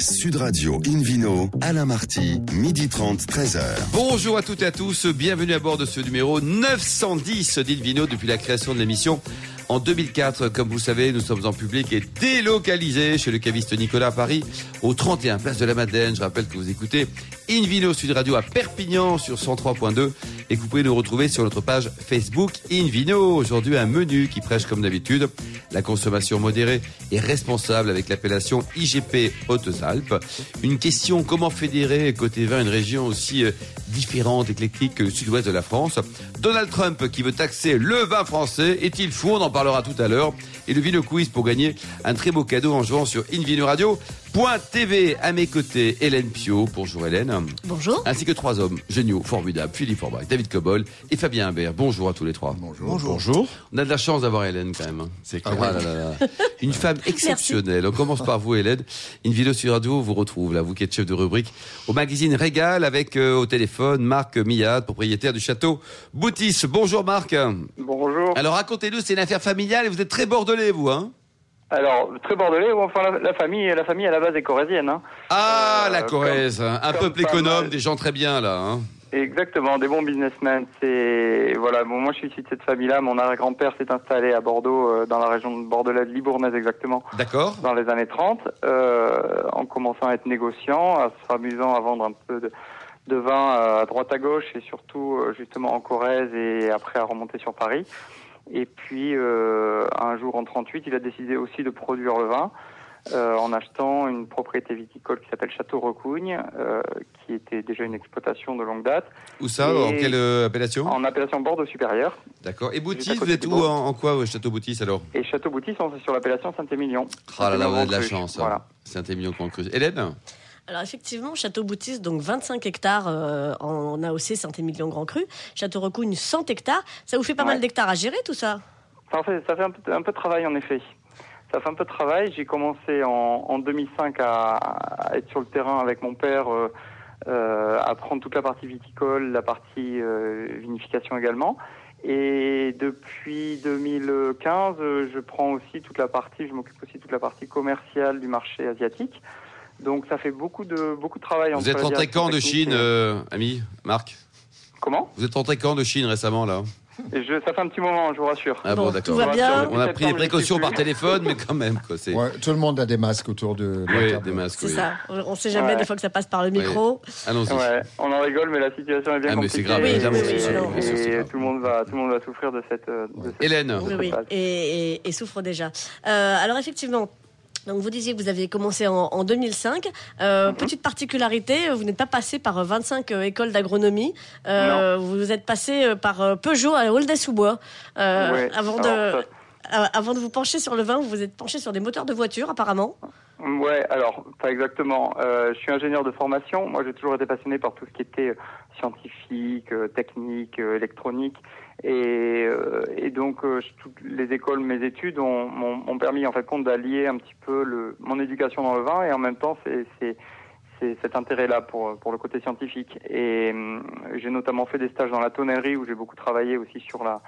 Sud Radio Invino, Alain Marty, midi 30, 13h. Bonjour à toutes et à tous, bienvenue à bord de ce numéro 910 d'Invino depuis la création de l'émission. En 2004, comme vous le savez, nous sommes en public et délocalisés chez le caviste Nicolas à Paris, au 31 Place de la Madeleine. Je rappelle que vous écoutez Invino Sud Radio à Perpignan sur 103.2 et que vous pouvez nous retrouver sur notre page Facebook Invino. Aujourd'hui, un menu qui prêche comme d'habitude la consommation modérée et responsable avec l'appellation IGP Hautes-Alpes. Une question, comment fédérer côté vin une région aussi euh, différente, éclectique que le sud-ouest de la France? Donald Trump qui veut taxer le vin français, est-il fou? On en parlera tout à l'heure. Et le Vino Quiz pour gagner un très beau cadeau en jouant sur Invino Radio. TV à mes côtés, Hélène Pio. Bonjour Hélène. Bonjour. Ainsi que trois hommes géniaux, formidables, Philippe Forbach, David Cobol et Fabien Imbert. Bonjour à tous les trois. Bonjour. Bonjour. On a de la chance d'avoir Hélène quand même. C'est clair. Ah là là. Une femme exceptionnelle. On commence par vous Hélène. Une vidéo sur radio vous retrouve, là, vous qui êtes chef de rubrique au magazine Régal avec euh, au téléphone Marc Millard, propriétaire du château Boutis. Bonjour Marc. Bonjour. Alors racontez-nous, c'est une affaire familiale et vous êtes très bordelais vous, hein? Alors, très bordelais, enfin la, famille, la famille à la base est corrézienne. Hein. Ah, euh, la Corrèze, un peuple économe, des gens très bien là. Hein. Exactement, des bons businessmen. C'est voilà, bon, moi je suis issu de cette famille-là. Mon arrière-grand-père s'est installé à Bordeaux, euh, dans la région de Bordelaise, Libournaise exactement. D'accord. Dans les années 30, euh, en commençant à être négociant, à s'amusant à vendre un peu de, de vin à droite à gauche et surtout justement en Corrèze et après à remonter sur Paris. Et puis, euh, un jour en 38, il a décidé aussi de produire le vin euh, en achetant une propriété viticole qui s'appelle Château Recougne, euh, qui était déjà une exploitation de longue date. Où ça En quelle appellation? En appellation Bordeaux supérieur. D'accord. Et Boutis, vous êtes où en, quoi, Château Boutis alors? Et Château Boutis, c'est sur l'appellation Saint-Émilion. Ah là là, vous avez de la chance. Voilà. Saint-Émilion Grand Cru. Hélène? Alors effectivement, Château Boutis, donc 25 hectares euh, en AOC Saint-Émilion Grand Cru. Château Recougne, 100 hectares. Ça vous fait pas mal d'hectares à gérer tout ça? Ça fait, ça fait un, peu, un peu de travail en effet. Ça fait un peu de travail. J'ai commencé en, en 2005 à, à, être sur le terrain avec mon père, euh, euh, à prendre toute la partie viticole, la partie euh, vinification également. Et depuis 2015, je prends aussi toute la partie, je m'occupe aussi de toute la partie commerciale du marché asiatique. Donc ça fait beaucoup de beaucoup de travail. Vous êtes rentré quand de Chine, euh, ami Marc? Comment? Vous êtes rentré quand de Chine récemment là? Et je, ça fait un petit moment, je vous rassure. Ah bon, d'accord. On a pris des précautions par téléphone, mais quand même. Quoi, ouais, tout le monde a des masques autour de. Oui, des masques. C'est ça. On ne sait jamais des fois que ça passe par le micro. Allons-y. Ouais, on en rigole, mais la situation est bien ah, compliquée. Mais c'est grave, évidemment. et, tout le monde va, tout le monde va souffrir de cette. De cette Hélène. Oui, oui. Et, et, souffre déjà. Euh, alors effectivement, donc vous disiez que vous aviez commencé en, 2005. Euh, mhm. Petite particularité, vous n'êtes pas passé par 25 euh, écoles d'agronomie. Euh, vous êtes passé par Peugeot à Aulnay-sous-Bois. avant de avant de vous pencher sur le vin, vous vous êtes penché sur des moteurs de voiture apparemment. Ouais, alors pas exactement. je suis ingénieur de formation. Moi, j'ai toujours été passionné par tout ce qui était scientifique, technique, électronique. Et, euh, et donc, euh, toutes les écoles, mes études m'ont permis en fait compte d'allier un petit peu le, mon éducation dans le vin et en même temps, c'est cet intérêt-là pour, pour le côté scientifique. Et euh, j'ai notamment fait des stages dans la tonnellerie où j'ai beaucoup travaillé aussi sur la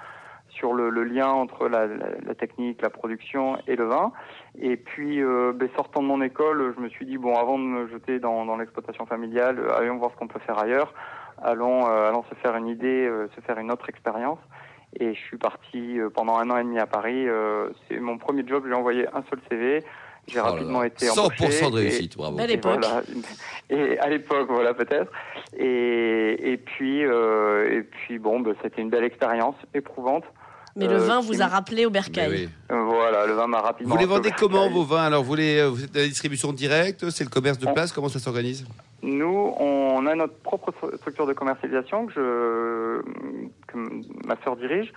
sur le, le lien entre la, la, technique, la production et le vin. Et puis, euh, ben, sortant de mon école, je me suis dit bon, avant de me jeter dans, dans l'exploitation familiale, allons voir ce qu'on peut faire ailleurs allons, euh, allons se faire une idée, euh, se faire une autre expérience. Et je suis parti euh, pendant un an et demi à Paris. c'est mon premier job. J'ai envoyé un seul CV. J'ai oh rapidement été 100% de réussite, bravo. À l'époque. Et à l'époque, voilà peut-être. Et, et puis, et puis bon, bah, c'était une belle expérience, éprouvante. Mais le vin vous a rappelé au bercail. Voilà, le vin m'a rapidement. Vous les vendez comment vos vins Alors, vous, les, vous êtes la distribution directe C'est le commerce de place Comment ça s'organise? Nous, on a notre propre structure de commercialisation que, je, que ma sœur dirige.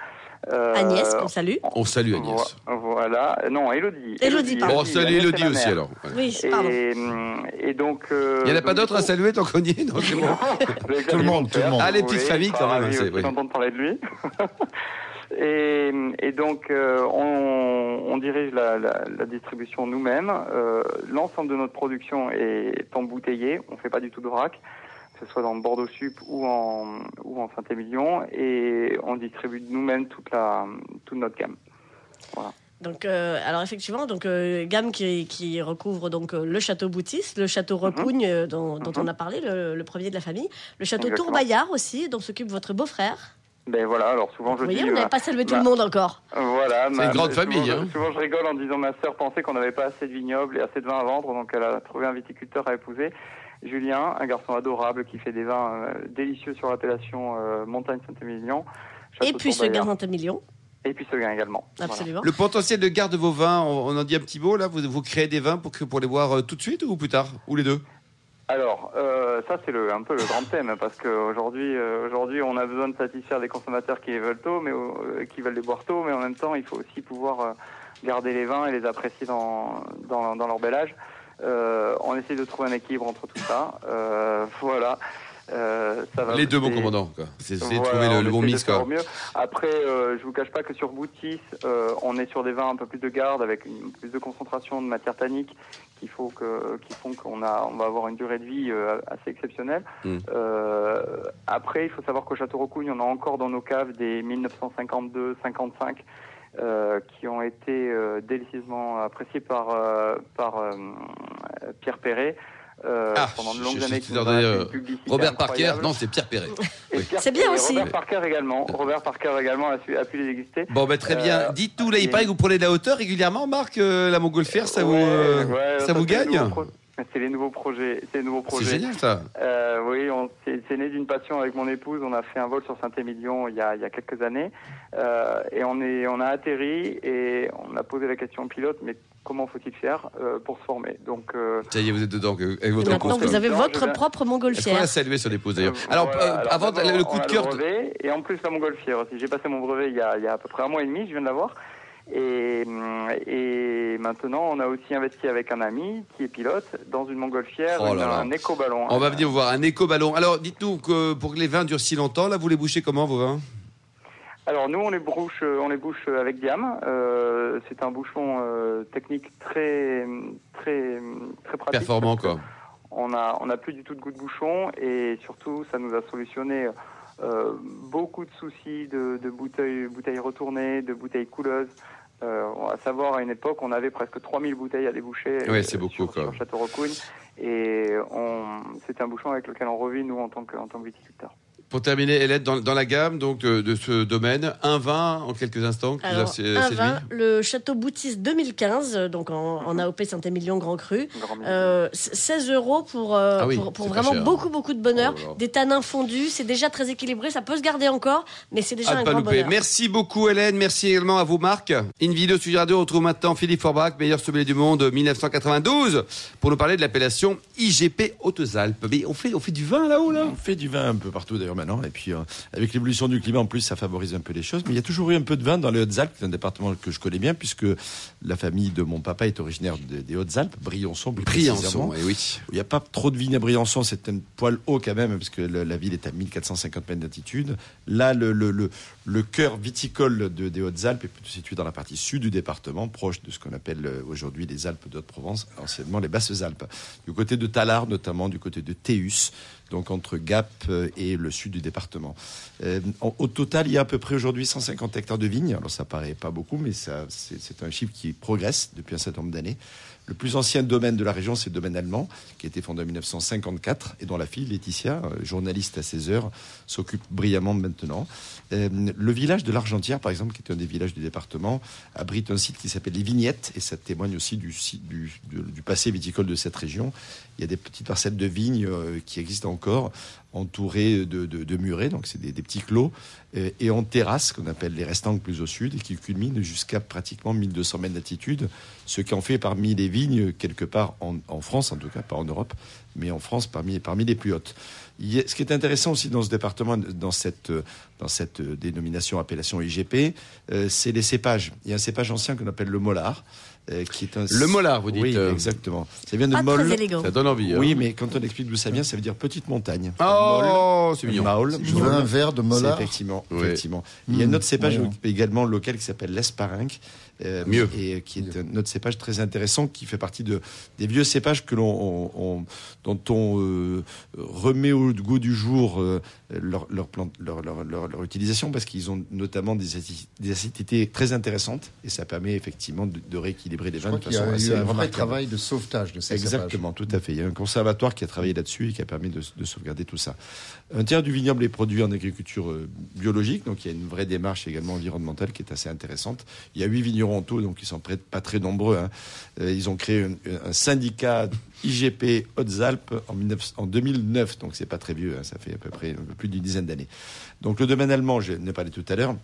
Euh, Agnès, on salue. On salue Agnès. Voilà, non, Elodie. Elodie, pardon. On salue Elodie aussi alors. Oui, pardon. Et, donc. Euh, Il n'y en a pas d'autres à saluer tant qu'on y est Non, c'est bon. tout le monde, tout le monde. Ah, les petites familles quand même. Je suis de parler de lui. Et, et, donc, euh, on, on, dirige la, la, la distribution nous-mêmes. Euh, L'ensemble de notre production est embouteillé. On fait pas du tout de vrac, que ce soit dans Bordeaux Sup ou en, ou en Saint-Émilion. Et on distribue nous-mêmes toute, la, toute notre gamme. Voilà. Donc, euh, alors effectivement, donc euh, gamme qui, qui recouvre donc euh, le château Boutis, le château Recougne euh, dont, dont on a parlé, le, le premier de la famille, le château. Tourbaillard aussi, dont s'occupe votre beau-frère. Ben voilà, alors souvent je Vous voyez, dis... on n'avait euh, pas salué tout le monde encore. Voilà. C'est ma- une grande souvent, famille, je- hein. Souvent, je rigole en disant ma sœur pensait qu'on n'avait pas assez de vignobles et assez de vin à vendre, donc elle a trouvé un viticulteur à épouser. Julien, un garçon adorable qui fait des vins euh, délicieux sur l'appellation euh, Montagne Saint-Émilion. Et puis ce gain million, Et puis Seguin également. Voilà. absolument. Le potentiel de garde de vos vins, on, on en dit un petit mot là vous, vous créez des vins pour, que, pour les boire tout de suite ou plus tard Ou les deux? Alors, euh, ça c'est un peu le grand thème parce qu'aujourd'hui, euh, aujourd'hui, on a besoin de satisfaire des consommateurs qui veulent tôt, mais euh, qui veulent les boire tôt, mais en même temps, il faut aussi pouvoir euh, garder les vins et les apprécier dans, dans, dans leur bel âge. Euh, on essaie de trouver un équilibre entre tout ça. Euh, voilà. Euh, ça va Les deux, mon c'est- commandant. quoi. C'est voilà, trouver le, on le bon mix. Quoi. mieux. Après, euh, je vous cache pas que sur Boutis, euh, on est sur des vins un peu plus de garde, avec une, plus de concentration de matière tannique, qui, faut que, qui font qu'on a, on va avoir une durée de vie euh, assez exceptionnelle. Mm. Euh, après, il faut savoir qu'au Château Recougne, on a encore dans nos caves des 1952-55 euh, qui ont été euh, délicieusement appréciés par, euh, par Pierre Perret. Euh, Ah, pendant de longues je années, euh, Robert Parker, non, c'est Pierre Perret. Oui. C'est bien aussi. Robert Parker également. Robert Parker également a, su- a pu les déguster. Bon, ben très bien. Euh, Dites-nous, là, il et- paraît que vous prenez de la hauteur régulièrement, Marc, euh, la montgolfière, ça vous, Ouais, euh, ouais, ça ça, vous c'est gagne C'est les nouveaux projets. C'est les nouveaux C'est projets. génial, ça. Euh, oui, on- c'est c'est né d'une passion avec mon épouse. On a fait un vol sur Saint-Émilion il y a, il y a quelques années, Euh, et on est, on a atterri et on a posé la question au pilote, mais comment faut-il faire euh, pour se former Donc, euh, Ça y est, vous êtes dedans euh, avec votre Maintenant, vous avez Non, votre propre Est-ce qu'on montgolfière. l'a salué sur l'épouse d'ailleurs euh, Alors, voilà. euh, Alors, avant le coup on de a cœur. brevet, et en plus la montgolfière aussi. J'ai passé mon brevet il y, a, il y a à peu près un mois et demi. Je viens de l'avoir. Et, hum, et maintenant, on a aussi investi avec un ami qui est pilote dans une montgolfière, Oh là un éco-ballon. On va venir vous voir un éco-ballon. Alors, dites-nous que pour que les vins durent si longtemps, là, vous les bouchez comment, vos vins? Alors nous, on les bouche, on les bouche avec diam. Euh, c'est un bouchon euh, technique très, très, très pratique. Performants, parce quoi. On a, on a plus du tout de goût de bouchon et surtout, ça nous a solutionné euh, beaucoup de soucis de, de bouteilles, bouteilles retournées, de bouteilles couleuses. Euh, à savoir, à une époque, on avait presque 3000 bouteilles à déboucher euh, c'est beaucoup, sur, quoi. sur Château Recougne. Et on, c'est un bouchon avec lequel on revit, nous, en tant que, en tant que viticulteur. Pour terminer, Hélène, dans, dans la gamme donc de, de ce domaine, un vin en quelques instants vous Alors, un vin, le Château Boutis 2015, euh, donc en, en AOP Saint-Émilion Grand Cru. Grand Euh, 16 euros pour, euh, Ah oui, pour, vraiment cher. beaucoup, beaucoup de bonheur. Oh là là. Des tanins fondus, c'est déjà très équilibré, ça peut se garder encore, mais c'est déjà À ne un pas grand louper. bonheur. Merci beaucoup Hélène, merci également à vous Marc. Une vidéo sur Radio, on retrouve maintenant Philippe Forbach, meilleur sommelier du monde 1992, pour nous parler de l'appellation IGP Hautes-Alpes. Mais on fait, on fait du vin là-haut là? On fait du vin un peu partout d'ailleurs maintenant. Et puis euh, avec l'évolution du climat en plus, ça favorise un peu les choses. Mais il y a toujours eu un peu de vin dans les Hautes-Alpes, un département que je connais bien, puisque la famille de mon papa est originaire de- des Hautes-Alpes, Briançon. plus. Briançon, eh oui. Il n'y a pas trop de vignes à Briançon, c'est un poil haut quand même, parce que le- la ville est à 1450 mètres d'altitude. Là, le, le, le, le cœur viticole de- des Hautes-Alpes est plutôt situé dans la partie sud du département, proche de ce qu'on appelle euh, aujourd'hui les Alpes de Haute-Provence, anciennement les Basses-Alpes. Du côté de Tallard, notamment du côté de Théus, donc entre Gap euh, et le sud du département. Euh, au total, il y a à peu près aujourd'hui 150 hectares de vignes. Alors ça paraît pas beaucoup, mais c'est un chiffre qui progresse depuis un certain nombre d'années. Le plus ancien domaine de la région, c'est le domaine allemand, qui a été fondé en 1954 et dont la fille, Laetitia, euh, journaliste à 16 heures, s'occupe brillamment maintenant. Euh, le village de l'Argentière, par exemple, qui est un des villages du département, abrite un site qui s'appelle les Vignettes et ça témoigne aussi du, passé viticole de cette région. Il y a des petites parcelles de vignes euh, qui existent encore, entourées de, de, murets, donc c'est des, petits clos, euh, et en terrasse, qu'on appelle les restants plus au sud, et qui culminent jusqu'à pratiquement 1200 mètres d'altitude, ce qui en fait parmi les vignes, quelque part en, en France, en tout cas pas en Europe, mais en France parmi, parmi les plus hautes. Ce qui est intéressant aussi dans ce département, dans cette, dans cette dénomination appellation IGP, euh, c'est les cépages. Il y a un cépage ancien qu'on appelle le molar, euh, qui est un... Le molar, vous dites, Oui, euh. exactement. Ça vient de Pas molle. très élégant. Ça donne envie. hein. Oui, mais quand on explique d'où ça vient, ça veut dire petite montagne. Oh, c'est mignon. Maul, Je veux un verre de molar. effectivement, effectivement. Il y a un autre cépage ouais. également local qui s'appelle l'esparinque, euh, Mieux. et qui est un autre cépage très intéressant qui fait partie de des vieux cépages que l'on on- on- dont on euh, remet au goût du jour euh, leur, leur, plante- leur, leur, leur- leur utilisation parce qu'ils ont notamment des, des acidités très intéressantes et ça permet effectivement de, de rééquilibrer les vins de façon a assez un vrai travail de sauvetage de ces Exactement, tout à fait. Il y a un conservatoire qui a travaillé là-dessus et qui a permis de, de sauvegarder tout ça. Un tiers du vignoble est produit en agriculture euh, biologique, donc il y a une vraie démarche également environnementale qui est assez intéressante. Il y a huit vignerons donc ils sont pas très nombreux. hein. Euh, ils ont créé un, syndicat IGP Hautes-Alpes en, 19 en 2009, donc c'est pas très vieux, hein, ça fait à peu près plus d'une dizaine d'années. Donc le domaine allemand, je n'ai parlé tout à l'heure,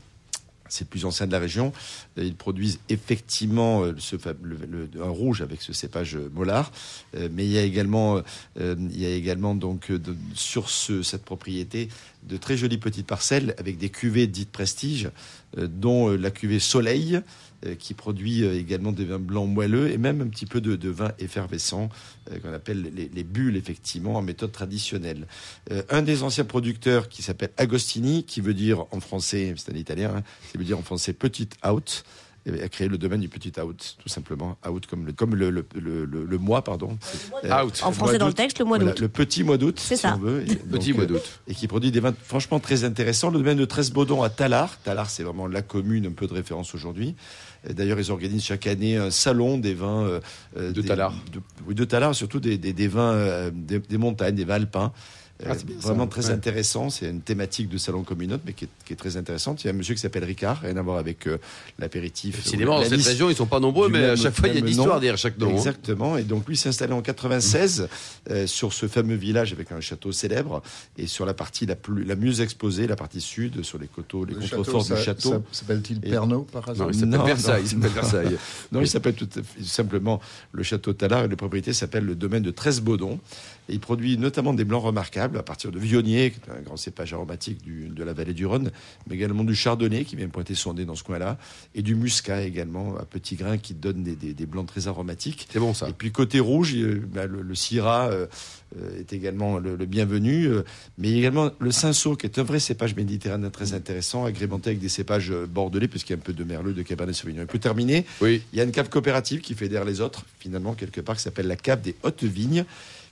c'est le plus ancien de la région. Euh, Ils produisent effectivement euh, ce, le, un rouge avec ce cépage molar, mais il y a également, il y a également donc sur ce, cette propriété de très jolies petites parcelles avec des cuvées dites prestige, euh, dont euh, la cuvée Soleil, euh, qui produit également des vins blancs moelleux et même un petit peu de, de vin effervescent qu'on appelle les, les bulles effectivement en méthode traditionnelle. Un des anciens producteurs qui s'appelle Agostini, qui veut dire en français, c'est un italien, hein, qui veut dire en français petite out, et a créé le domaine du petit out, tout simplement. Out comme le, comme le, le, le, le- le mois, pardon. Euh, Out. En le français dans le texte, le mois Voilà, d'août. le petit mois d'août, C'est si ça. on veut. Et Petit donc, mois euh, d'août. et qui produit des vins franchement très intéressants. Le domaine de Tresbaudon à Tallard. Tallard, c'est vraiment la commune, un peu de référence aujourd'hui. D'ailleurs, ils organisent chaque année un salon des vins euh, euh, De Tallard. de- oui, de Tallard, surtout des, des, des vins euh, des, des montagnes, des vins alpins. Ah, Euh, ça. vraiment très Ouais. intéressant. C'est une thématique de salon comme une autre, mais qui est, qui est très intéressante. Il y a un monsieur qui s'appelle Ricard, rien à voir avec euh, l'apéritif. Décidément, dans cette région, ils sont pas nombreux, mais à chaque fois, il y a une histoire derrière chaque nom. hein. Exactement. Et donc lui s'est installé en 96 euh, sur ce fameux village avec un château célèbre et sur la partie la plus la mieux exposée, la partie sud, sur les coteaux, les Le contreforts du château. S'appelle-t-il Et- Pernod par hasard Non, il s'appelle Versailles. non. Il s'appelle Versailles. Non, il s'appelle tout simplement le château Tallard et les propriétés s'appellent le domaine de Tresbaudon. Et il produit notamment des blancs remarquables à partir de Vionnier, qui est un grand cépage aromatique du- de la vallée du Rhône, mais également du Chardonnay qui vient pointer son nez dans ce coin-là, et du Muscat également à petits grains qui donne des, des- des blancs très aromatiques. C'est bon, ça. Et puis côté rouge, bah, le, le Syrah euh, euh, est également le, le bienvenu, euh, mais également le Cinsault, qui est un vrai cépage méditerranéen très intéressant, agrémenté avec des cépages bordelais, puisqu'il y a un peu de merlot, de cabernet sauvignon. Et pour terminer, Oui. il y a une cave coopérative qui fédère les autres, finalement, quelque part, qui s'appelle la cave des Hautes Vignes,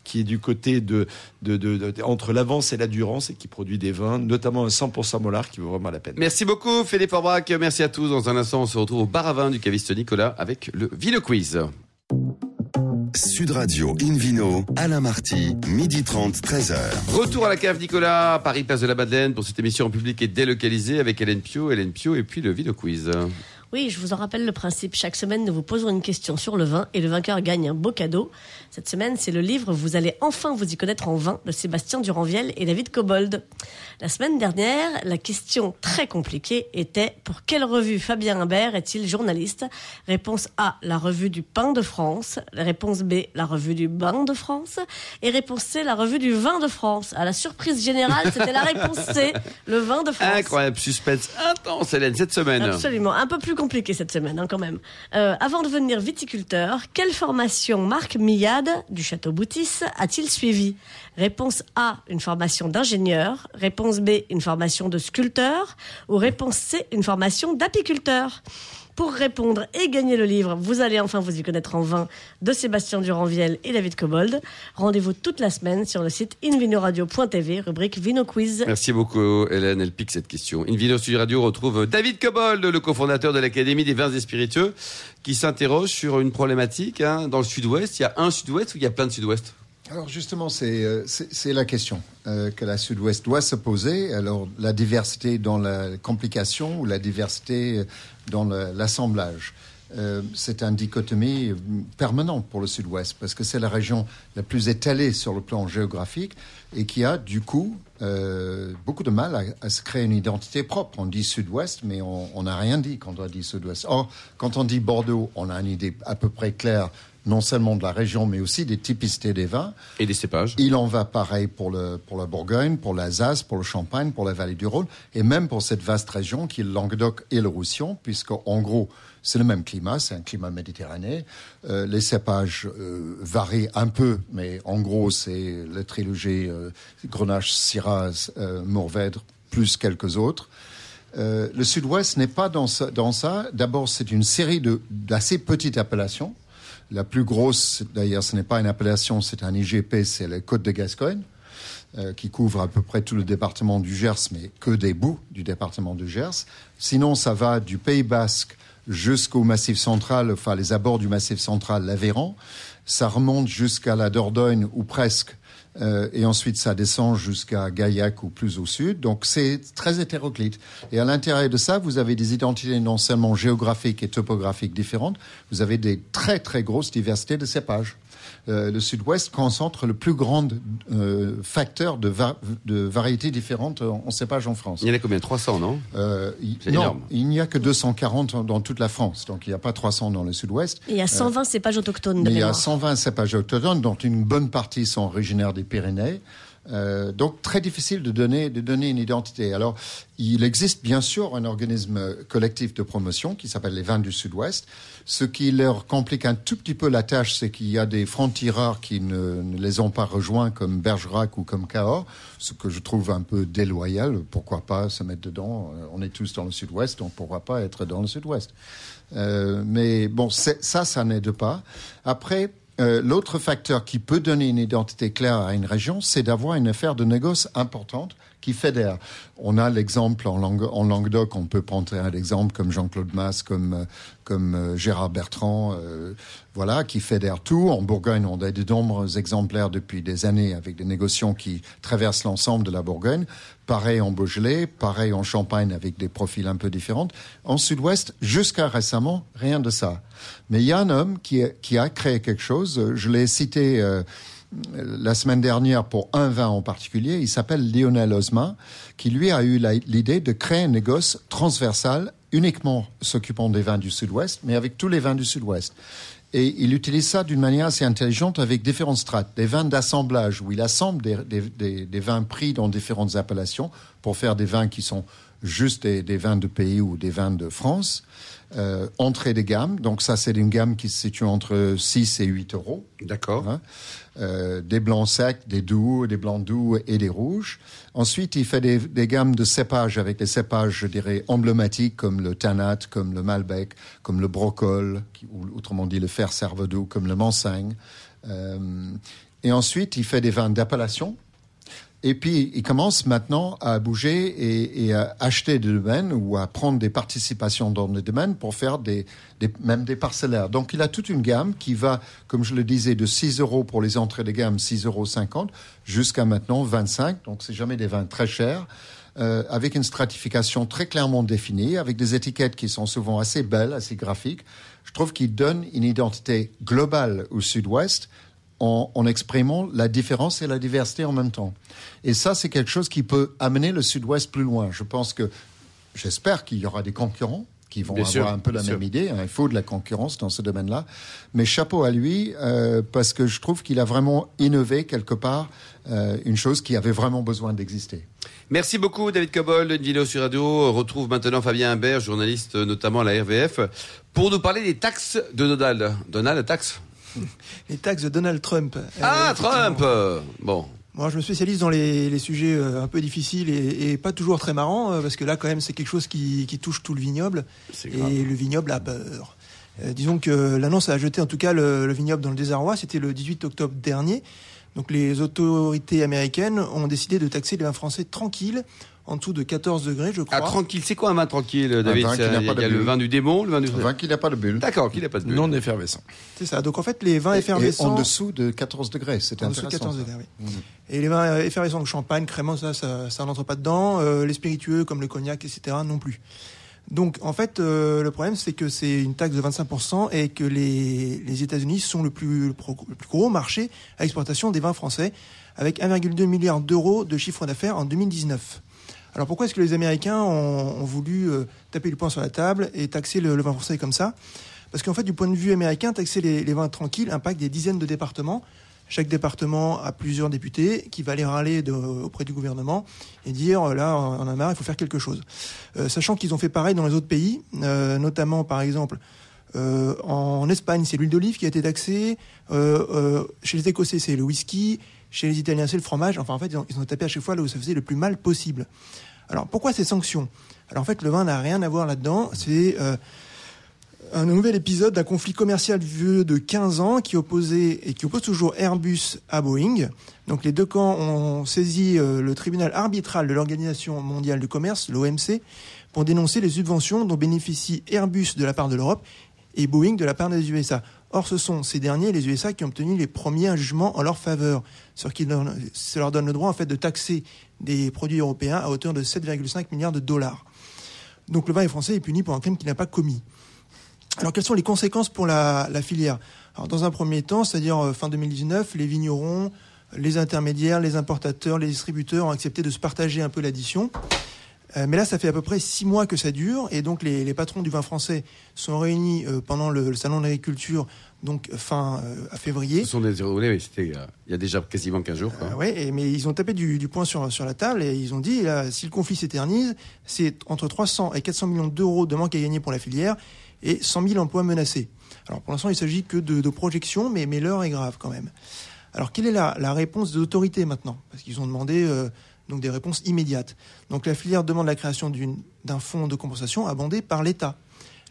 qui est du côté de, de, de- de- entre l'Avance et la Durance et qui produit des vins, notamment un 100% molar qui vaut vraiment la peine. Merci beaucoup, Philippe Orbrac. Merci à tous. Dans un instant, on se retrouve au bar à vin du caviste Nicolas avec le Vino Quiz. Sud Radio Invino, Alain Marty, midi 30, 13h. Retour à la cave Nicolas, Paris, place de la Madeleine, pour cette émission en public et délocalisée avec Hélène Pio, Hélène Pio et puis le Vino Quiz. Oui, je vous en rappelle le principe. Chaque semaine, nous vous posons une question sur le vin et le vainqueur gagne un beau cadeau. Cette semaine, c'est le livre Vous allez enfin vous y connaître en vin de Sébastien Duranviel et David Cobold. La semaine dernière, la question très compliquée était pour quelle revue Fabien Imbert est-il journaliste? Réponse A, la revue du pain de France. Réponse B, la revue du bain de France. Et réponse C, la revue du vin de France. À la surprise générale, c'était la réponse C, le vin de France. Incroyable suspense intense, Hélène, cette semaine. Absolument, un peu plus compliqué cette semaine hein, quand même. Euh, avant de devenir viticulteur, quelle formation Marc Millade du Château Boutis a-t-il suivi? Réponse A, une formation d'ingénieur. Réponse B, une formation de sculpteur. Ou réponse C, une formation d'apiculteur. Pour répondre et gagner le livre, vous allez enfin vous y connaître en vin de Sébastien Duranviel et David Cobold. Rendez-vous toute la semaine sur le site invinoradio.tv, rubrique Vino Quiz. Merci beaucoup, Hélène. Elle pique cette question. Invino Studio Radio retrouve David Cobold, le cofondateur de l'Académie des vins et spiritueux, qui s'interroge sur une problématique. hein. Dans le sud-ouest, il y a un sud-ouest ou il y a plein de sud-ouest? Alors justement, c'est euh, la question euh, que la Sud-Ouest doit se poser. Alors la diversité dans la complication ou la diversité dans le- l'assemblage. Euh, c'est un dichotomie euh, permanent pour le Sud-Ouest parce que c'est la région la plus étalée sur le plan géographique et qui a du coup euh, beaucoup de mal à, à se créer une identité propre. On dit Sud-Ouest, mais on n'a rien dit quand on dit Sud-Ouest. Or, quand on dit Bordeaux, on a une idée à peu près claire non seulement de la région, mais aussi des typicités des vins. Et des cépages. Il en va pareil pour, le, pour la Bourgogne, pour l'Alsace, pour le Champagne, pour la vallée du Rhône, et même pour cette vaste région qui est le Languedoc et le Roussillon, puisque en gros, c'est le même climat, c'est un climat méditerranéen. Euh, les cépages euh, varient un peu, mais en gros, c'est la trilogie euh, Grenache, Syrah, Mourvèdre, plus quelques autres. Le Sud-Ouest n'est pas dans ça. Dans ça. D'abord, c'est une série d'assez petites appellations. La plus grosse, d'ailleurs, ce n'est pas une appellation, c'est un IGP, c'est la Côte de Gascogne, euh, qui couvre à peu près tout le département du Gers, mais que des bouts du département du Gers. Sinon, ça va du Pays Basque jusqu'au Massif central, enfin les abords du Massif central, l'Aveyron. Ça remonte jusqu'à la Dordogne ou presque euh, et ensuite ça descend jusqu'à Gaillac ou plus au sud. Donc c'est très hétéroclite. Et à l'intérieur de ça, vous avez des identités non seulement géographiques et topographiques différentes, vous avez des très très grosses diversités de cépages. Euh, le sud-ouest concentre le plus grand euh, facteur de, de, variétés différentes en, cépages en France. Il y en a combien? 300, non? Euh, Non, il n'y a que 240 dans toute la France, donc il n'y a pas 300 dans le sud-ouest. Il y a 120 cépages autochtones. De il y a 120 cépages autochtones, dont une bonne partie sont originaires des Pyrénées. Euh, donc très difficile de donner, de donner une identité. Alors, il existe bien sûr un organisme collectif de promotion qui s'appelle les vins du Sud-Ouest. Ce qui leur complique un tout petit peu la tâche, c'est qu'il y a des francs-tireurs qui ne, ne, les ont pas rejoints, comme Bergerac ou comme Cahors, ce que je trouve un peu déloyal. Pourquoi pas se mettre dedans? On est tous dans le Sud-Ouest, on pourra pas être dans le Sud-Ouest. Euh, mais bon, ça, ça n'aide pas. Après, euh, l'autre facteur qui peut donner une identité claire à une région, c'est d'avoir une affaire de négoce importante qui fédère. On a l'exemple en, en, Languedoc, on peut prendre un exemple comme Jean-Claude Masse, comme, euh, comme euh, Gérard Bertrand, euh, voilà, qui fédère tout. En Bourgogne, on a de nombreux exemplaires depuis des années avec des négociations qui traversent l'ensemble de la Bourgogne. Pareil en Beaujolais, pareil en Champagne avec des profils un peu différents. En Sud-Ouest, jusqu'à récemment, rien de ça. Mais il y a un homme qui, qui a créé quelque chose. Je l'ai cité la semaine dernière pour un vin en particulier. Il s'appelle Lionel Osma, qui lui a eu l'idée de créer un négoce transversal uniquement s'occupant des vins du Sud-Ouest, mais avec tous les vins du Sud-Ouest. Et il utilise ça d'une manière assez intelligente avec différentes strates. Des vins d'assemblage, où il assemble des, vins pris dans différentes appellations pour faire des vins qui sont juste des, vins de pays ou des vins de France. Euh, entrée de gamme, donc ça c'est une gamme qui se situe entre 6 et 8 euros. D'accord. Hein. Euh, des blancs secs, des doux, des blancs doux et des rouges. Ensuite, il fait des, des, gammes de cépages avec des cépages, je dirais, emblématiques comme le Tanat, comme le Malbec, comme le Brocol, ou autrement dit le Fer Cervedoux, comme le Manseng. Euh, et ensuite, il fait des vins d'appellation et puis, il commence maintenant à bouger et, à acheter des domaines ou à prendre des participations dans des domaines pour faire des, même des parcellaires. Donc, il a toute une gamme qui va, comme je le disais, de 6 euros pour les entrées de gamme, 6,50 euros, jusqu'à maintenant 25. Donc, c'est jamais des vins très chers. Euh, avec une stratification très clairement définie, avec des étiquettes qui sont souvent assez belles, assez graphiques. Je trouve qu'il donne une identité globale au Sud-Ouest, en, exprimant la différence et la diversité en même temps. Et ça, c'est quelque chose qui peut amener le Sud-Ouest plus loin. Je pense que, j'espère qu'il y aura des concurrents qui vont avoir un peu la même idée. Hein. Il faut de la concurrence dans ce domaine-là. Mais chapeau à lui, euh, parce que je trouve qu'il a vraiment innové quelque part euh, une chose qui avait vraiment besoin d'exister. Merci beaucoup David Cobol, une vidéo sur radio. On retrouve maintenant Fabien Imbert, journaliste notamment à la RVF, pour nous parler des taxes de Donald. Donald, taxes? Les taxes de Donald Trump. Ah, Trump Bon. Moi, je me spécialise dans les, sujets euh, un peu difficiles et, pas toujours très marrants, euh, parce que là, quand même, c'est quelque chose qui, touche tout le vignoble. Et le vignoble a peur. Euh, disons que l'annonce a jeté en tout cas le, vignoble dans le désarroi. C'était le 18 octobre dernier. Donc les autorités américaines ont décidé de taxer les vins français tranquilles en dessous de 14 degrés, je crois. Ah, tranquille, c'est quoi un vin tranquille, David Il y a, le vin du démon, le vin du... Un vin qui n'a pas de bulle. D'accord, qui n'a pas de bulle. Non effervescent. C'est ça. Donc en fait, les vins effervescents... Et en dessous de 14 degrés, c'est intéressant. En dessous de 14 degrés, oui. Mmh. Et les vins effervescents, champagne, crémant, ça, ça, n'entre pas dedans. Euh, les spiritueux, comme le cognac, etc., non plus. Donc en fait, euh, le problème, c'est que c'est une taxe de 25% et que les, les États-Unis sont le plus, le plus gros marché à l'exportation des vins français, avec 1,2 milliard d'euros de chiffre d'affaires en 2019. Alors pourquoi est-ce que les Américains ont, voulu euh, taper le poing sur la table et taxer le, vin français comme ça? Parce qu'en fait, du point de vue américain, taxer les, vins tranquilles impacte des dizaines de départements. Chaque département a plusieurs députés qui va aller râler auprès du gouvernement et dire euh, là, on a marre, il faut faire quelque chose. Euh, sachant qu'ils ont fait pareil dans les autres pays, notamment par exemple en Espagne, c'est l'huile d'olive qui a été taxée. chez les Écossais, c'est le whisky. Chez les Italiens, c'est le fromage. Enfin, en fait, ils ont, tapé à chaque fois là où ça faisait le plus mal possible. Alors pourquoi ces sanctions? Alors en fait, le vin n'a rien à voir là-dedans. C'est euh, un nouvel épisode d'un conflit commercial vieux de 15 ans qui opposait et qui oppose toujours Airbus à Boeing. Donc les deux camps ont saisi euh, le tribunal arbitral de l'Organisation mondiale du commerce, l'OMC, pour dénoncer les subventions dont bénéficie Airbus de la part de l'Europe et Boeing de la part des USA. Or, ce sont ces derniers, les USA, qui ont obtenu les premiers jugements en leur faveur, ce qui leur donne le droit en fait de taxer des produits européens à hauteur de 7,5 milliards de dollars. Donc le vin français est puni pour un crime qu'il n'a pas commis. Alors quelles sont les conséquences pour la, filière? Dans un premier temps, c'est-à-dire euh, fin 2019, les vignerons, les intermédiaires, les importateurs, les distributeurs ont accepté de se partager un peu l'addition. Euh, mais là, ça fait à peu près six mois que ça dure, et donc les, les patrons du vin français sont réunis euh, pendant le, le salon de l'agriculture, donc fin euh, à février. Ce sont des oui, c'était il y a déjà quasiment 15 jours. Quoi. Ouais, et- mais ils ont tapé du, du poing sur, sur la table et ils ont dit là, si le conflit s'éternise, c'est entre 300 et 400 millions d'euros de manque à gagner pour la filière et 100 000 emplois menacés. Alors pour l'instant, il s'agit que de, de projections, mais, mais l'heure est grave quand même. Alors quelle est la, la réponse des autorités maintenant? Parce qu'ils ont demandé euh, donc des réponses immédiates. Donc la filière demande la création d'un fonds de compensation abondé par l'État.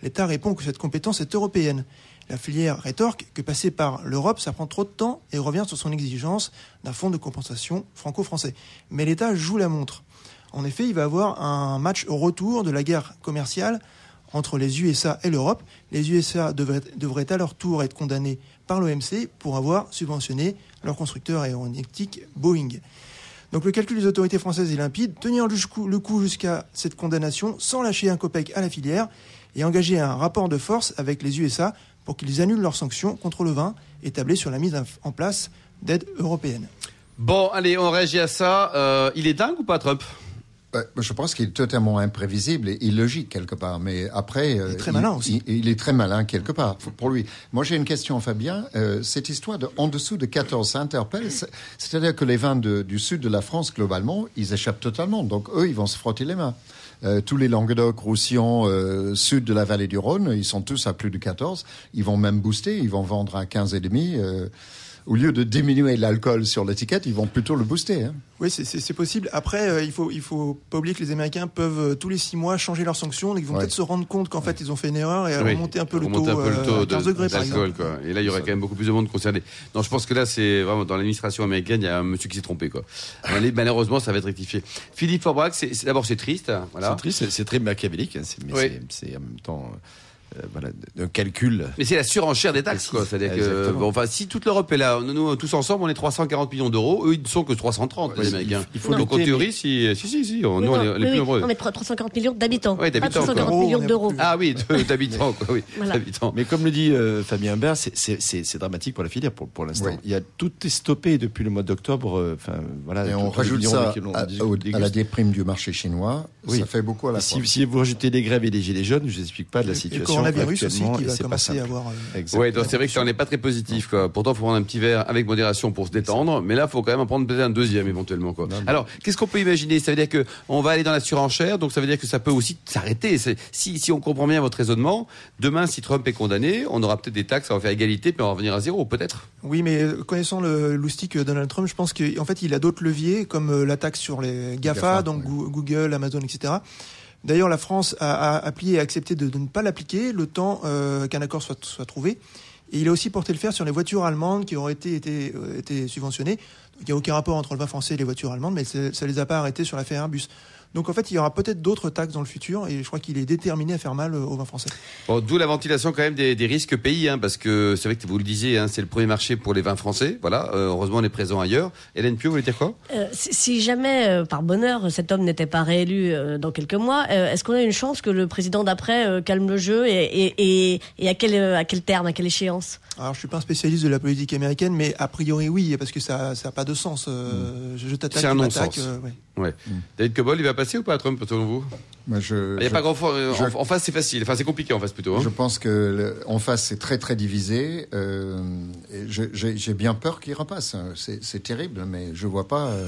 L'État répond que cette compétence est européenne. La filière rétorque que passer par l'Europe, ça prend trop de temps et revient sur son exigence d'un fonds de compensation franco-français. Mais l'État joue la montre. En effet, il va avoir un match au retour de la guerre commerciale entre les USA et l'Europe. Les USA devraient, devraient à leur tour être condamnés par l'OMC pour avoir subventionné leur constructeur aéronautique Boeing. Donc le calcul des autorités françaises est limpide, tenir le coup- jusqu'à cette condamnation sans lâcher un copec à la filière et engager un rapport de force avec les USA pour qu'ils annulent leurs sanctions contre le vin établies sur la mise en- place d'aides européennes. Bon, allez, on réagit à ça. Euh, il est dingue ou pas, Trump? Je pense qu'il est totalement imprévisible et illogique quelque part. Mais après, euh, est très malin aussi. Il, il est très malin quelque part pour- lui. Moi, j'ai une question, Fabien. Euh, cette histoire de en dessous de 14 ça interpelle. C'est- C'est-à-dire que les vins de- du sud de la France, globalement, ils échappent totalement. Donc eux, ils vont se frotter les mains. Euh, tous les Languedoc, Roussillon, euh, sud de la vallée du Rhône, ils sont tous à plus de 14. Ils vont même booster. Ils vont vendre à 15 et demi. Au lieu de diminuer l'alcool sur l'étiquette, ils vont plutôt le booster. hein. Oui, c'est- possible. Après, euh, il faut il faut pas oublier que les Américains peuvent euh, tous les six mois changer leurs sanctions. Donc ils vont Ouais. peut-être se rendre compte qu'en fait ils ont fait une erreur et Oui, remonter un peu le remonter taux, un peu le euh, taux à de- 15 degrés par d'alcool, exemple. quoi. Et là, il y aurait quand même beaucoup plus de monde concerné. Non, je pense que là, c'est vraiment dans l'administration américaine, il y a un monsieur qui s'est trompé, quoi. Allez, malheureusement, ça va être rectifié. Philippe Forbrac, d'abord c'est triste, hein, voilà. C'est triste, c'est- très machiavélique, hein, c'est- mais Oui. c'est- c'est en même temps euh, voilà, un calcul. Mais c'est la surenchère des taxes, quoi. C'est-à-dire que, Exactement. bon, enfin, si toute l'Europe est là, nous, nous, tous ensemble, on est 340 millions d'euros. Eux, ils ne sont que 330, les Américains. il faut Donc, en théorie, si, si, si, si, on- Oui, nous, on est les plus oui. nombreux. Non, mais 340 millions d'habitants. Ouais, pas d'habitants, 340 quoi. millions Oh, on est d'euros. Ah oui, d'habitants, quoi, oui. Voilà. D'habitants. Mais comme le dit euh, Fabien Imbert, c'est- dramatique pour la filière pour, pour l'instant. Il y a tout est stoppé depuis le mois d'octobre. euh, Enfin voilà. Et on rajoute ça à, la déprime du marché chinois. Oui. Ça fait beaucoup à la fois. Si, si vous rajoutez les grèves et les gilets jaunes, je vous explique pas de la situation coronavirus aussi qui va commencer à avoir. euh. Ouais, donc c'est vrai que ça n'est pas très positif. Quoi. Pourtant, faut prendre un petit verre avec modération pour se détendre, mais là, faut quand même en prendre peut-être un deuxième éventuellement. Quoi. Non, mais- Alors, qu'est-ce qu'on peut imaginer? Ça veut dire que on va aller dans la surenchère, donc ça veut dire que ça peut aussi s'arrêter. Si, si on comprend bien votre raisonnement, demain, si Trump est condamné, on aura peut-être des taxes, on va faire égalité, puis on va revenir à zéro, peut-être? Oui, mais euh, connaissant le loustic Donald Trump, je pense qu'en fait, il a d'autres leviers, comme euh, la taxe sur les GAFA, GAFA, donc ouais. Google, Amazon, etc. D'ailleurs, la France a, a et accepté de, ne pas l'appliquer le temps euh, qu'un accord soit, trouvé. Et il a aussi porté le fer sur les voitures allemandes qui auraient euh, été subventionnées. Il n'y a aucun rapport entre le vin français et les voitures allemandes, mais ça ne les a pas arrêtés sur l'affaire Airbus. Donc en fait, il y aura peut-être d'autres taxes dans le futur, et je crois qu'il est déterminé à faire mal euh, au vin français. Bon, D'où la ventilation quand même des, des risques pays, hein, parce que c'est vrai que vous le disiez, hein, c'est le premier marché pour les vins français. Voilà, euh, heureusement, on est présent ailleurs. Hélène Pio, vous voulez dire quoi? Euh, si, si jamais, euh, par bonheur, cet homme n'était pas réélu euh, dans quelques mois, euh, est-ce qu'on a une chance que le président d'après euh, calme le jeu et, et, et, et à, quel, euh, à quel terme, à quelle échéance? Alors, je suis pas un spécialiste de la politique américaine, mais a priori oui, parce que ça n'a pas de sens. Euh, Je, je t'attaque, C'est un tu non-sens. m'attaques, euh, ouais. Ouais. David Cobol, il va passer ou pas à Trump, selon vous? Je, Il n'y a je- pas grand euh, je- en, en face, c'est facile. Enfin, c'est compliqué en face plutôt. Hein. je pense que le- en face c'est très très divisé. Euh, J'ai bien peur qu'il repasse. C'est c'est terrible, mais je vois pas. euh,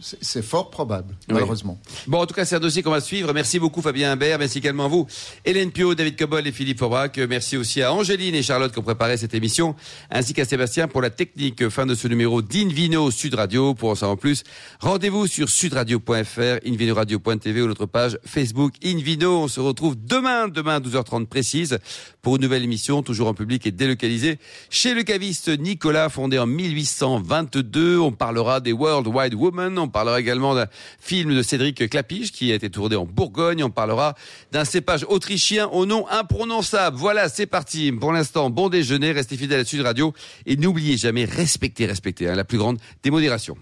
C'est fort probable, malheureusement. Bon, en tout cas, c'est un dossier qu'on va suivre. Merci beaucoup, Fabien Imbert. Merci également à vous, Hélène Pio, David Cobol et Philippe Aubrac. Merci aussi à Angéline et Charlotte qui ont préparé cette émission, ainsi qu'à Sébastien pour la technique. Fin de ce numéro d'Invino Sud Radio. Pour en savoir plus, rendez-vous sur sudradio.fr, invinoradio.tv ou notre page Facebook Invino. On se retrouve demain, demain à 12h30 précise, pour une nouvelle émission, toujours en public et délocalisée, chez le caviste Nicolas, fondé en 1822. On parlera des World Wide Women. On parlera également d'un film de Cédric Clapiche qui a été tourné en Bourgogne. On parlera d'un cépage autrichien au nom imprononçable. Voilà, c'est parti. Pour l'instant, bon déjeuner. Restez fidèles à Sud Radio et n'oubliez jamais, respectez, respectez, hein, la plus grande démodération.